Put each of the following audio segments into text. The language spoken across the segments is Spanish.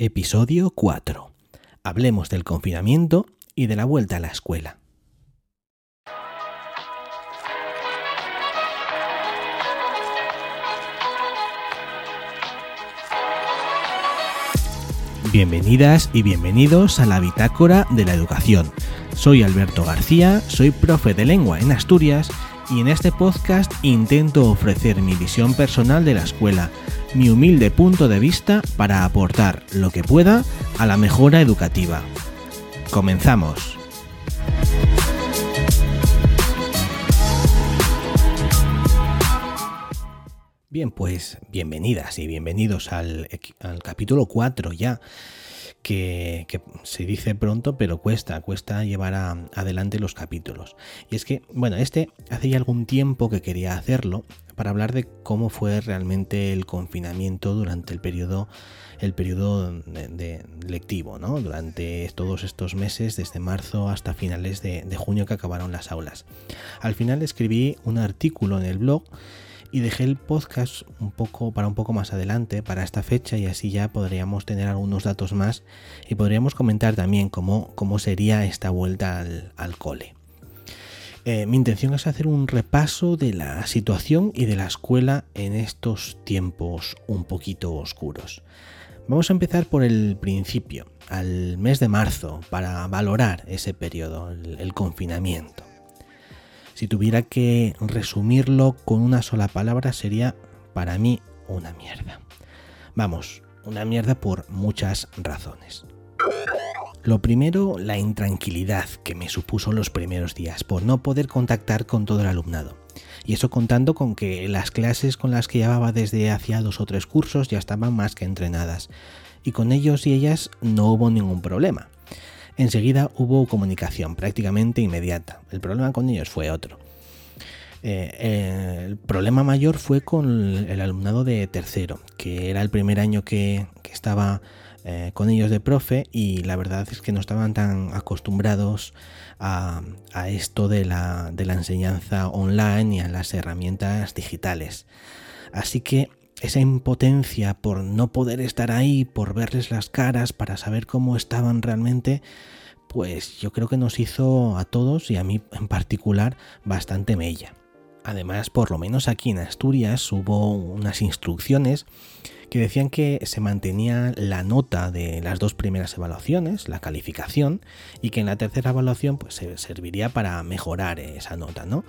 episodio 4. Hablemos del confinamiento y de la vuelta a la escuela. Bienvenidas y bienvenidos a la Bitácora de la Educación. Soy Alberto García, soy profe de lengua en Asturias y en este podcast intento ofrecer mi visión personal de la escuela, mi humilde punto de vista para aportar lo que pueda a la mejora educativa. Comenzamos. Bien, pues bienvenidas y bienvenidos al, capítulo 4 ya, que, se dice pronto, pero cuesta, cuesta llevar adelante los capítulos. Y es que, bueno, este hace ya algún tiempo que quería hacerlo para hablar de cómo fue realmente el confinamiento durante el periodo, el periodo de, lectivo, ¿no? Durante todos estos meses, desde marzo hasta finales de junio que acabaron las aulas. Al final escribí un artículo en el blog y dejé el podcast un poco para un poco más adelante, para esta fecha y así ya podríamos tener algunos datos más y podríamos comentar también cómo, cómo sería esta vuelta al, cole. Eh, mi intención es hacer un repaso de la situación y de la escuela en estos tiempos un poquito oscuros. Vamos a empezar por el principio, al mes de marzo, para valorar ese periodo, el confinamiento. Si tuviera que resumirlo con una sola palabra sería para mí una mierda. Vamos, una mierda por muchas razones. Lo primero, la intranquilidad que me supuso los primeros días por no poder contactar con todo el alumnado. Y eso contando con que las clases con las que llevaba desde hacía dos o tres cursos ya estaban más que entrenadas. Y con ellos y ellas no hubo ningún problema. Enseguida hubo comunicación prácticamente inmediata. El problema con ellos fue otro. Eh, eh, el problema mayor fue con el alumnado de tercero, que era el primer año que, estaba eh, con ellos de profe y la verdad es que no estaban tan acostumbrados a, esto de la, de la enseñanza online y a las herramientas digitales. Así que esa impotencia por no poder estar ahí, por verles las caras, para saber cómo estaban realmente, pues yo creo que nos hizo a todos y a mí en particular bastante mella. Además, por lo menos aquí en Asturias hubo unas instrucciones que decían que se mantenía la nota de las dos primeras evaluaciones, la calificación, y que en la tercera evaluación pues se serviría para mejorar esa nota, ¿no?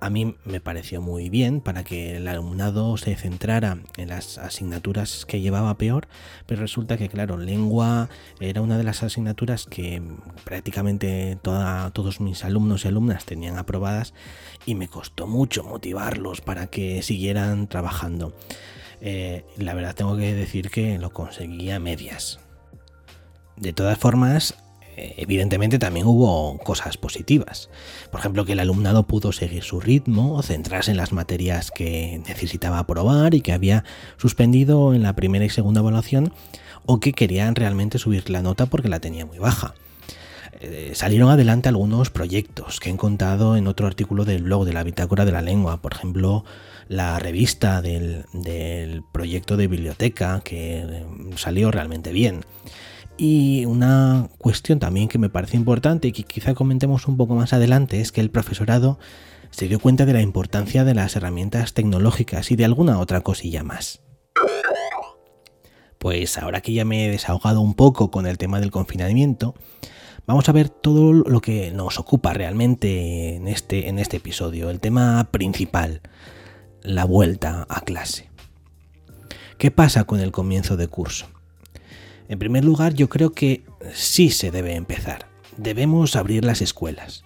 A mí me pareció muy bien para que el alumnado se centrara en las asignaturas que llevaba peor, pero resulta que, claro, lengua era una de las asignaturas que prácticamente todos mis alumnos y alumnas tenían aprobadas y me costó mucho motivarlos para que siguieran trabajando. Eh, la verdad tengo que decir que lo conseguí a medias. De todas formas, evidentemente también hubo cosas positivas. Por ejemplo, que el alumnado pudo seguir su ritmo, centrarse en las materias que necesitaba aprobar y que había suspendido en la primera y segunda evaluación o que querían realmente subir la nota porque la tenía muy baja. Eh, salieron adelante algunos proyectos que he contado en otro artículo del blog de la Bitácora de la Lengua, por ejemplo, la revista del, del proyecto de biblioteca que salió realmente bien. Y una cuestión también que me parece importante y que quizá comentemos un poco más adelante es que el profesorado se dio cuenta de la importancia de las herramientas tecnológicas y de alguna otra cosilla más. Pues ahora que ya me he desahogado un poco con el tema del confinamiento, vamos a ver todo lo que nos ocupa realmente en este, en este episodio, el tema principal, la vuelta a clase. ¿Qué pasa con el comienzo de curso? En primer lugar, yo creo que sí se debe empezar. Debemos abrir las escuelas.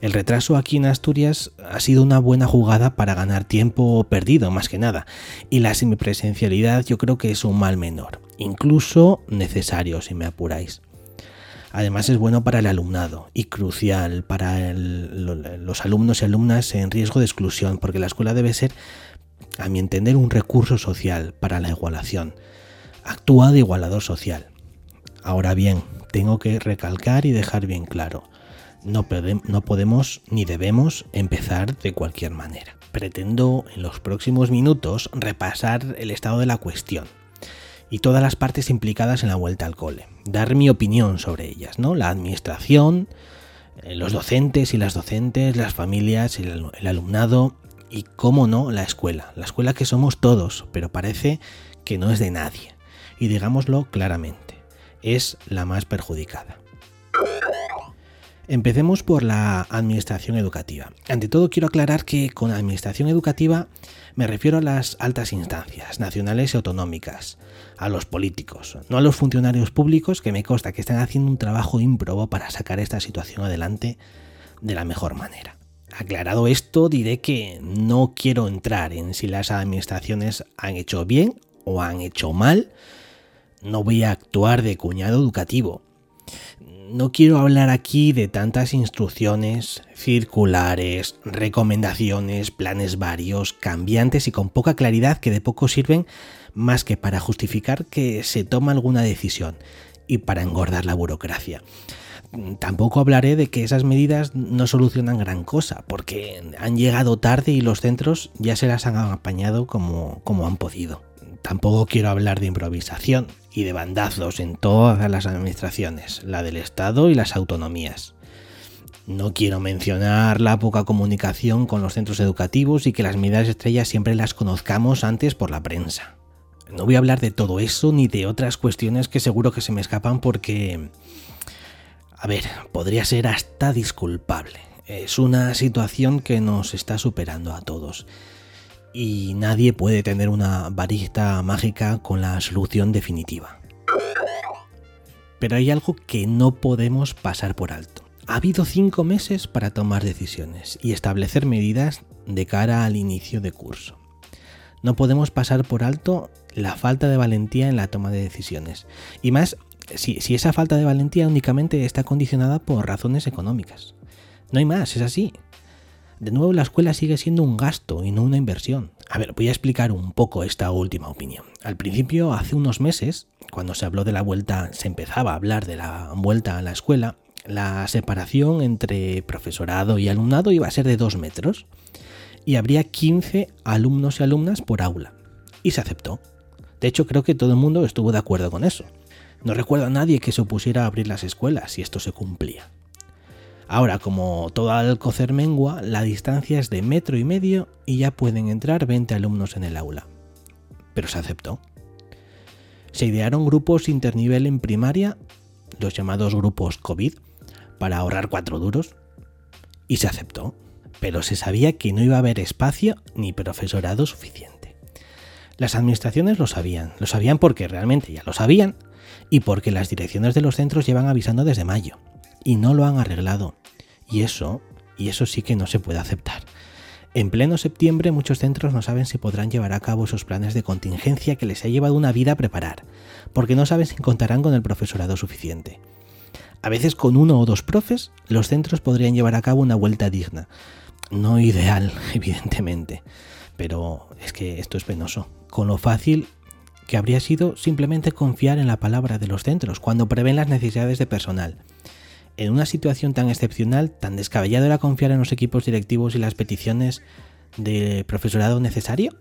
El retraso aquí en Asturias ha sido una buena jugada para ganar tiempo perdido, más que nada, y la semipresencialidad yo creo que es un mal menor, incluso necesario si me apuráis. Además es bueno para el alumnado y crucial para los alumnos y alumnas en riesgo de exclusión, porque la escuela debe ser, a mi entender, un recurso social para la igualación actúa de igualador social. Ahora bien, tengo que recalcar y dejar bien claro, no, podemos ni debemos empezar de cualquier manera. Pretendo en los próximos minutos repasar el estado de la cuestión y todas las partes implicadas en la vuelta al cole. Dar mi opinión sobre ellas, ¿no? La administración, eh, los docentes y las docentes, las familias, el, el alumnado y, cómo no, la escuela. La escuela que somos todos, pero parece que no es de nadie. Y digámoslo claramente, es la más perjudicada. Empecemos por la administración educativa. Ante todo quiero aclarar que con administración educativa me refiero a las altas instancias, nacionales y autonómicas, a los políticos, no a los funcionarios públicos que me consta que están haciendo un trabajo ímprobo para sacar esta situación adelante de la mejor manera. Aclarado esto, diré que no quiero entrar en si las administraciones han hecho bien o han hecho mal. No voy a actuar de cuñado educativo no quiero hablar aquí de tantas instrucciones, circulares, recomendaciones, planes varios, cambiantes y con poca claridad que de poco sirven más que para justificar que se toma alguna decisión y para engordar la burocracia. Tampoco hablaré de que esas medidas no solucionan gran cosa, porque han llegado tarde y los centros ya se las han apañado como, como han podido. Tampoco quiero hablar de improvisación y de bandazos en todas las administraciones, la del Estado y las autonomías. No quiero mencionar la poca comunicación con los centros educativos y que las medidas estrellas siempre las conozcamos antes por la prensa. No voy a hablar de todo eso ni de otras cuestiones que seguro que se me escapan porque... A ver, podría ser hasta disculpable. Es una situación que nos está superando a todos y nadie puede tener una varita mágica con la solución definitiva. Pero hay algo que no podemos pasar por alto. Ha habido cinco meses para tomar decisiones y establecer medidas de cara al inicio de curso. No podemos pasar por alto la falta de valentía en la toma de decisiones. Y más si, si esa falta de valentía únicamente está condicionada por razones económicas. No hay más, es así. De nuevo, la escuela sigue siendo un gasto y no una inversión. A ver, voy a explicar un poco esta última opinión. Al principio, hace unos meses, cuando se habló de la vuelta, se empezaba a hablar de la vuelta a la escuela, la separación entre profesorado y alumnado iba a ser de dos metros y habría 15 alumnos y alumnas por aula. Y se aceptó. De hecho, creo que todo el mundo estuvo de acuerdo con eso. No recuerdo a nadie que se opusiera a abrir las escuelas si esto se cumplía. Ahora, como todo Alcocer mengua, la distancia es de metro y medio y ya pueden entrar 20 alumnos en el aula. Pero se aceptó. Se idearon grupos internivel en primaria, los llamados grupos COVID, para ahorrar cuatro duros. Y se aceptó. Pero se sabía que no iba a haber espacio ni profesorado suficiente. Las administraciones lo sabían, lo sabían porque realmente ya lo sabían y porque las direcciones de los centros llevan avisando desde mayo y no lo han arreglado. Y eso, y eso sí que no se puede aceptar. En pleno septiembre muchos centros no saben si podrán llevar a cabo esos planes de contingencia que les ha llevado una vida a preparar, porque no saben si contarán con el profesorado suficiente. A veces con uno o dos profes, los centros podrían llevar a cabo una vuelta digna. No ideal, evidentemente, pero es que esto es penoso. Con lo fácil que habría sido simplemente confiar en la palabra de los centros cuando prevén las necesidades de personal en una situación tan excepcional, tan descabellado era confiar en los equipos directivos y las peticiones de profesorado necesario?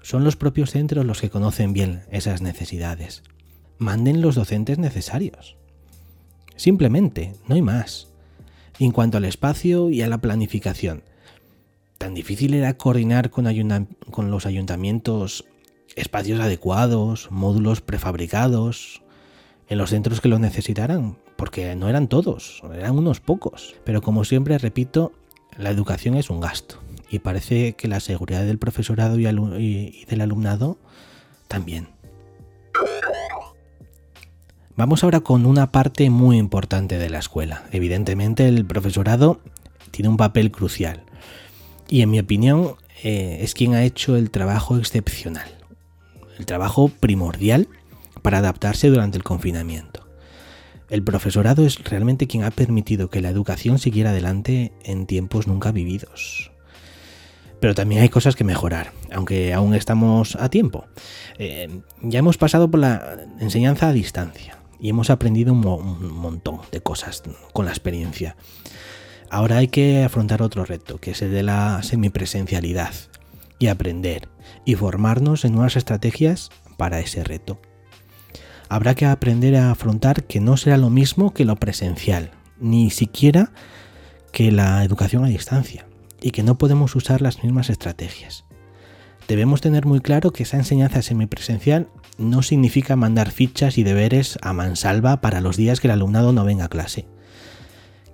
Son los propios centros los que conocen bien esas necesidades. Manden los docentes necesarios. Simplemente, no hay más. En cuanto al espacio y a la planificación, tan difícil era coordinar con, con los ayuntamientos espacios adecuados, módulos prefabricados, en los centros que lo necesitaran, porque no eran todos, eran unos pocos. Pero como siempre repito, la educación es un gasto y parece que la seguridad del profesorado y, del alumnado también. Vamos ahora con una parte muy importante de la escuela. Evidentemente el profesorado tiene un papel crucial y en mi opinión eh, es quien ha hecho el trabajo excepcional, el trabajo primordial para adaptarse durante el confinamiento. El profesorado es realmente quien ha permitido que la educación siguiera adelante en tiempos nunca vividos. Pero también hay cosas que mejorar, aunque aún estamos a tiempo. Eh, ya hemos pasado por la enseñanza a distancia y hemos aprendido un, un montón de cosas con la experiencia. Ahora hay que afrontar otro reto, que es el de la semipresencialidad, y aprender y formarnos en nuevas estrategias para ese reto. Habrá que aprender a afrontar que no será lo mismo que lo presencial, ni siquiera que la educación a distancia, y que no podemos usar las mismas estrategias. Debemos tener muy claro que esa enseñanza semipresencial no significa mandar fichas y deberes a mansalva para los días que el alumnado no venga a clase.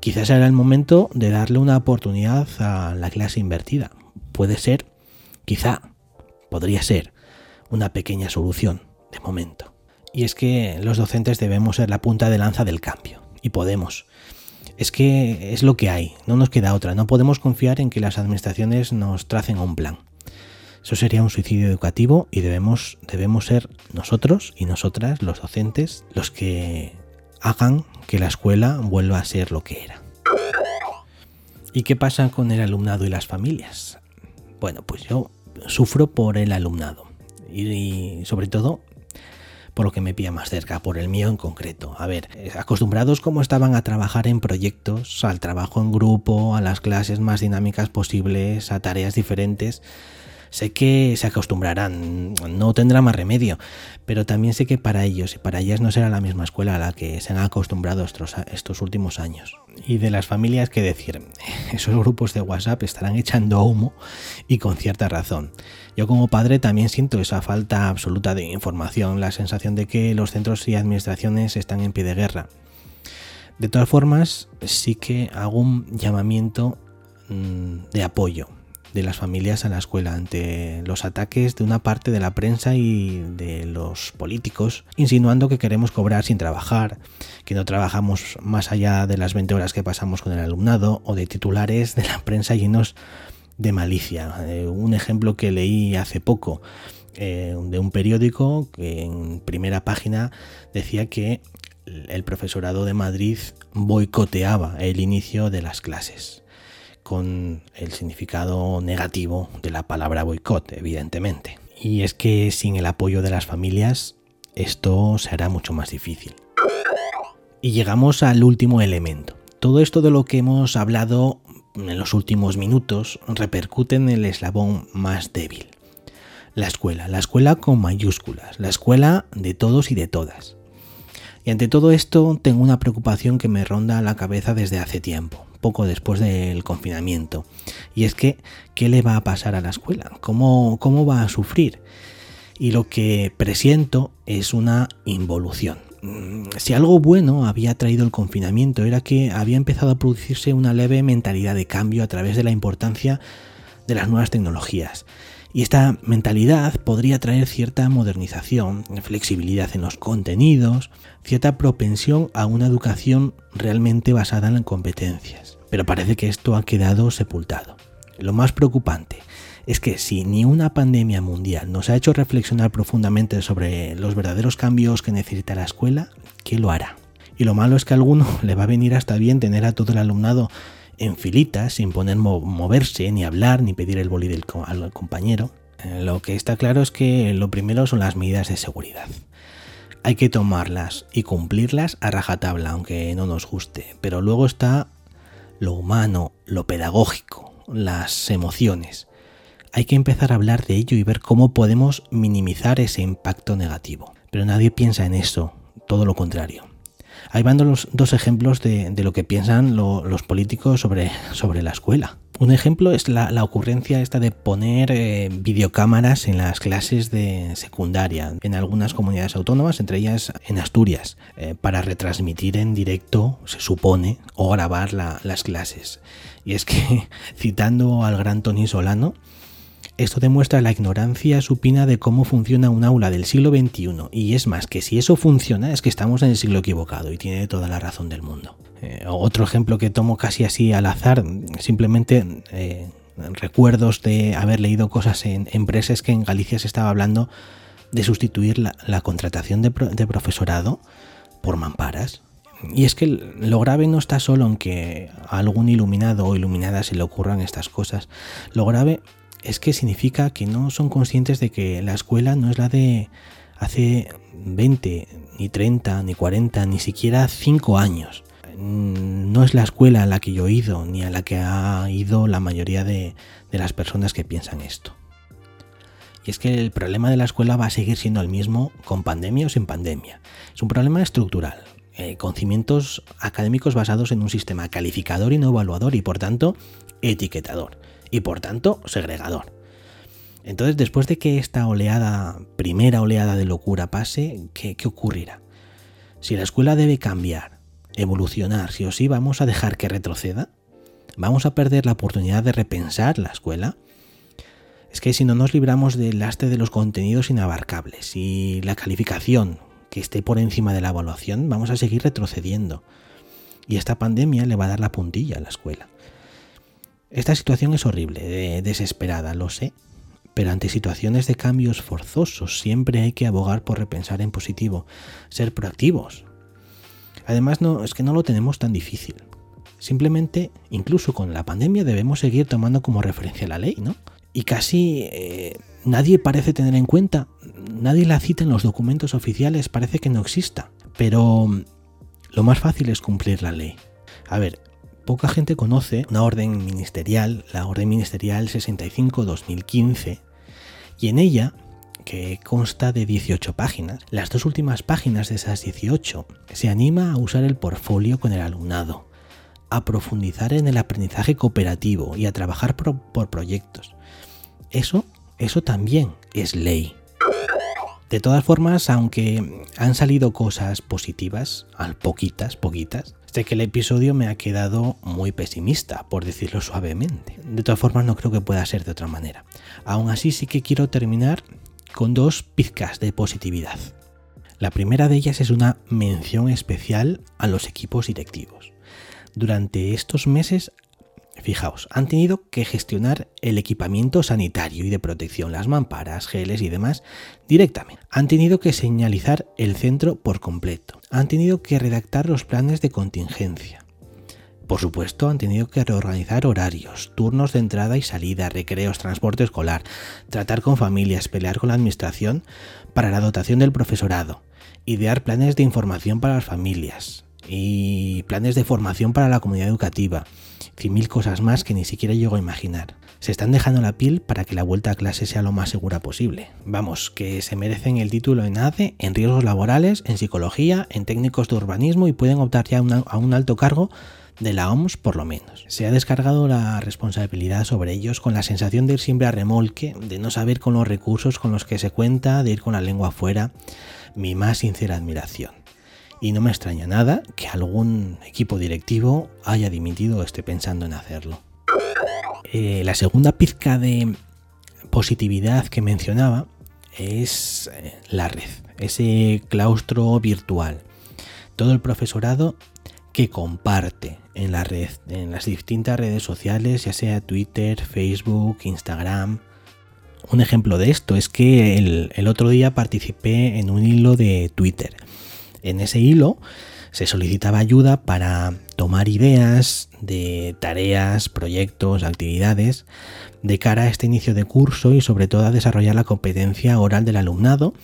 Quizás será el momento de darle una oportunidad a la clase invertida. Puede ser, quizá, podría ser, una pequeña solución, de momento. Y es que los docentes debemos ser la punta de lanza del cambio. Y podemos. Es que es lo que hay, no nos queda otra. No podemos confiar en que las administraciones nos tracen un plan. Eso sería un suicidio educativo y debemos, debemos ser nosotros y nosotras, los docentes, los que hagan que la escuela vuelva a ser lo que era. ¿Y qué pasa con el alumnado y las familias? Bueno, pues yo sufro por el alumnado y, sobre todo por lo que me pilla más cerca, por el mío en concreto. A ver, acostumbrados como estaban a trabajar en proyectos, al trabajo en grupo, a las clases más dinámicas posibles, a tareas diferentes, Sé que se acostumbrarán, no tendrá más remedio, pero también sé que para ellos y para ellas no será la misma escuela a la que se han acostumbrado estos, últimos años. Y de las familias, que decir? Esos grupos de WhatsApp estarán echando humo y con cierta razón. Yo como padre también siento esa falta absoluta de información, la sensación de que los centros y administraciones están en pie de guerra. De todas formas, sí que hago un llamamiento mm, de apoyo de las familias a la escuela ante los ataques de una parte de la prensa y de los políticos, insinuando que queremos cobrar sin trabajar, que no trabajamos más allá de las 20 horas que pasamos con el alumnado, o de titulares de la prensa llenos de malicia. Eh, un ejemplo que leí hace poco eh, de un periódico que en primera página decía que el profesorado de Madrid boicoteaba el inicio de las clases con el significado negativo de la palabra boicot, evidentemente. Y es que sin el apoyo de las familias esto será mucho más difícil. Y llegamos al último elemento. Todo esto de lo que hemos hablado en los últimos minutos repercute en el eslabón más débil. La escuela, la escuela con mayúsculas, la escuela de todos y de todas. Y ante todo esto tengo una preocupación que me ronda la cabeza desde hace tiempo poco después del confinamiento. Y es que, ¿qué le va a pasar a la escuela? ¿Cómo, cómo va a sufrir? Y lo que presiento es una involución. Mm, si algo bueno había traído el confinamiento era que había empezado a producirse una leve mentalidad de cambio a través de la importancia de las nuevas tecnologías. Y esta mentalidad podría traer cierta modernización, flexibilidad en los contenidos, cierta propensión a una educación realmente basada en competencias. Pero parece que esto ha quedado sepultado. Lo más preocupante es que si ni una pandemia mundial nos ha hecho reflexionar profundamente sobre los verdaderos cambios que necesita la escuela, ¿qué lo hará? Y lo malo es que a alguno le va a venir hasta bien tener a todo el alumnado en filitas, sin poner moverse, ni hablar, ni pedir el boli del al compañero. Eh, lo que está claro es que lo primero son las medidas de seguridad. Hay que tomarlas y cumplirlas a rajatabla, aunque no nos guste. Pero luego está lo humano, lo pedagógico, las emociones. Hay que empezar a hablar de ello y ver cómo podemos minimizar ese impacto negativo. Pero nadie piensa en eso, todo lo contrario. Ahí van dos ejemplos de, lo que piensan los políticos sobre, sobre la escuela. Un ejemplo es la, ocurrencia esta de poner eh, videocámaras en las clases de secundaria en algunas comunidades autónomas, entre ellas en Asturias, eh, para retransmitir en directo, se supone, o grabar las clases. Y es que, citando al gran Tony Solano, esto demuestra la ignorancia supina de cómo funciona un aula del siglo XXI. Y es más, que si eso funciona es que estamos en el siglo equivocado y tiene toda la razón del mundo. Eh, otro ejemplo que tomo casi así al azar, simplemente eh, recuerdos de haber leído cosas en empresas que en Galicia se estaba hablando de sustituir la, contratación de, de, profesorado por mamparas. Y es que lo grave no está solo en que a algún iluminado o iluminada se le ocurran estas cosas. Lo grave es que significa que no son conscientes de que la escuela no es la de hace 20, ni 30, ni 40, ni siquiera 5 años. No es la escuela a la que yo he ido, ni a la que ha ido la mayoría de, las personas que piensan esto. Y es que el problema de la escuela va a seguir siendo el mismo con pandemia o sin pandemia. Es un problema estructural, eh, con cimientos académicos basados en un sistema calificador y no evaluador y por tanto etiquetador y por tanto segregador. Entonces, después de que esta oleada, primera oleada de locura pase, ¿qué, ¿qué, ocurrirá? Si la escuela debe cambiar, evolucionar, sí o sí, ¿vamos a dejar que retroceda? ¿Vamos a perder la oportunidad de repensar la escuela? Es que si no nos libramos del lastre de los contenidos inabarcables y la calificación que esté por encima de la evaluación, vamos a seguir retrocediendo. Y esta pandemia le va a dar la puntilla a la escuela. Esta situación es horrible, desesperada, lo sé, pero ante situaciones de cambios forzosos siempre hay que abogar por repensar en positivo, ser proactivos. Además, no, es que no lo tenemos tan difícil. Simplemente, incluso con la pandemia, debemos seguir tomando como referencia la ley, ¿no? Y casi eh, nadie parece tener en cuenta, nadie la cita en los documentos oficiales, parece que no exista. Pero lo más fácil es cumplir la ley. A ver, poca gente conoce una orden ministerial, la Orden Ministerial 65-2015, y en ella, que consta de 18 páginas, las dos últimas páginas de esas 18 se anima a usar el portfolio con el alumnado, a profundizar en el aprendizaje cooperativo y a trabajar por, proyectos. Eso, eso también es ley. De todas formas, aunque han salido cosas positivas, al poquitas, poquitas, sé que el episodio me ha quedado muy pesimista, por decirlo suavemente. De todas formas, no creo que pueda ser de otra manera. Aún así, sí que quiero terminar con dos pizcas de positividad. La primera de ellas es una mención especial a los equipos directivos. Durante estos meses Fijaos, han tenido que gestionar el equipamiento sanitario y de protección, las mamparas, geles y demás directamente. Han tenido que señalizar el centro por completo. Han tenido que redactar los planes de contingencia. Por supuesto, han tenido que reorganizar horarios, turnos de entrada y salida, recreos, transporte escolar, tratar con familias, pelear con la administración para la dotación del profesorado, idear planes de información para las familias y planes de formación para la comunidad educativa, y mil cosas más que ni siquiera llego a imaginar. Se están dejando la piel para que la vuelta a clase sea lo más segura posible. Vamos, que se merecen el título en ADE, en riesgos laborales, en psicología, en técnicos de urbanismo y pueden optar ya a un alto cargo de la OMS por lo menos. Se ha descargado la responsabilidad sobre ellos con la sensación de ir siempre a remolque, de no saber con los recursos con los que se cuenta, de ir con la lengua afuera. Mi más sincera admiración y no me extraña nada que algún equipo directivo haya dimitido o esté pensando en hacerlo. Eh, la segunda pizca de positividad que mencionaba es eh, la red, ese claustro virtual. Todo el profesorado que comparte en la red, en las distintas redes sociales, ya sea Twitter, Facebook, Instagram. Un ejemplo de esto es que el otro día participé en un hilo de Twitter en ese hilo se solicitaba ayuda para tomar ideas de tareas, proyectos, actividades de cara a este inicio de curso y sobre todo a desarrollar la competencia oral del alumnado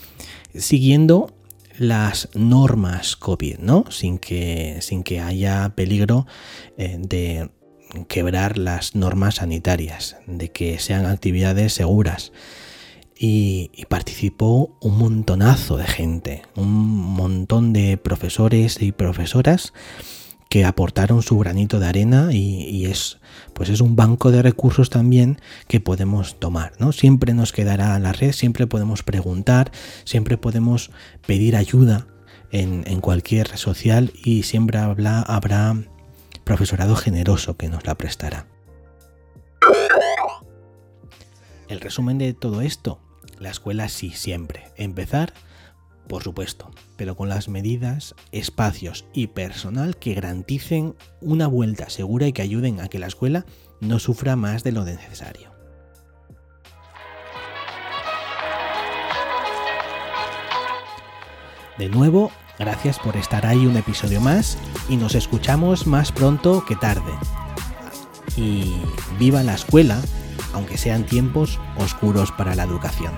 siguiendo las normas COVID, ¿no? Sin que, sin que haya peligro eh, de quebrar las normas sanitarias, de que sean actividades seguras y, participó un montonazo de gente, un montón de profesores y profesoras que aportaron su granito de arena y, es pues es un banco de recursos también que podemos tomar no siempre nos quedará la red siempre podemos preguntar siempre podemos pedir ayuda en, cualquier red social y siempre habrá profesorado generoso que nos la prestará. El resumen de todo esto la escuela sí, siempre. Empezar, por supuesto, pero con las medidas, espacios y personal que garanticen una vuelta segura y que ayuden a que la escuela no sufra más de lo necesario. De nuevo, gracias por estar ahí un episodio más y nos escuchamos más pronto que tarde. Y viva la escuela aunque sean tiempos oscuros para la educación.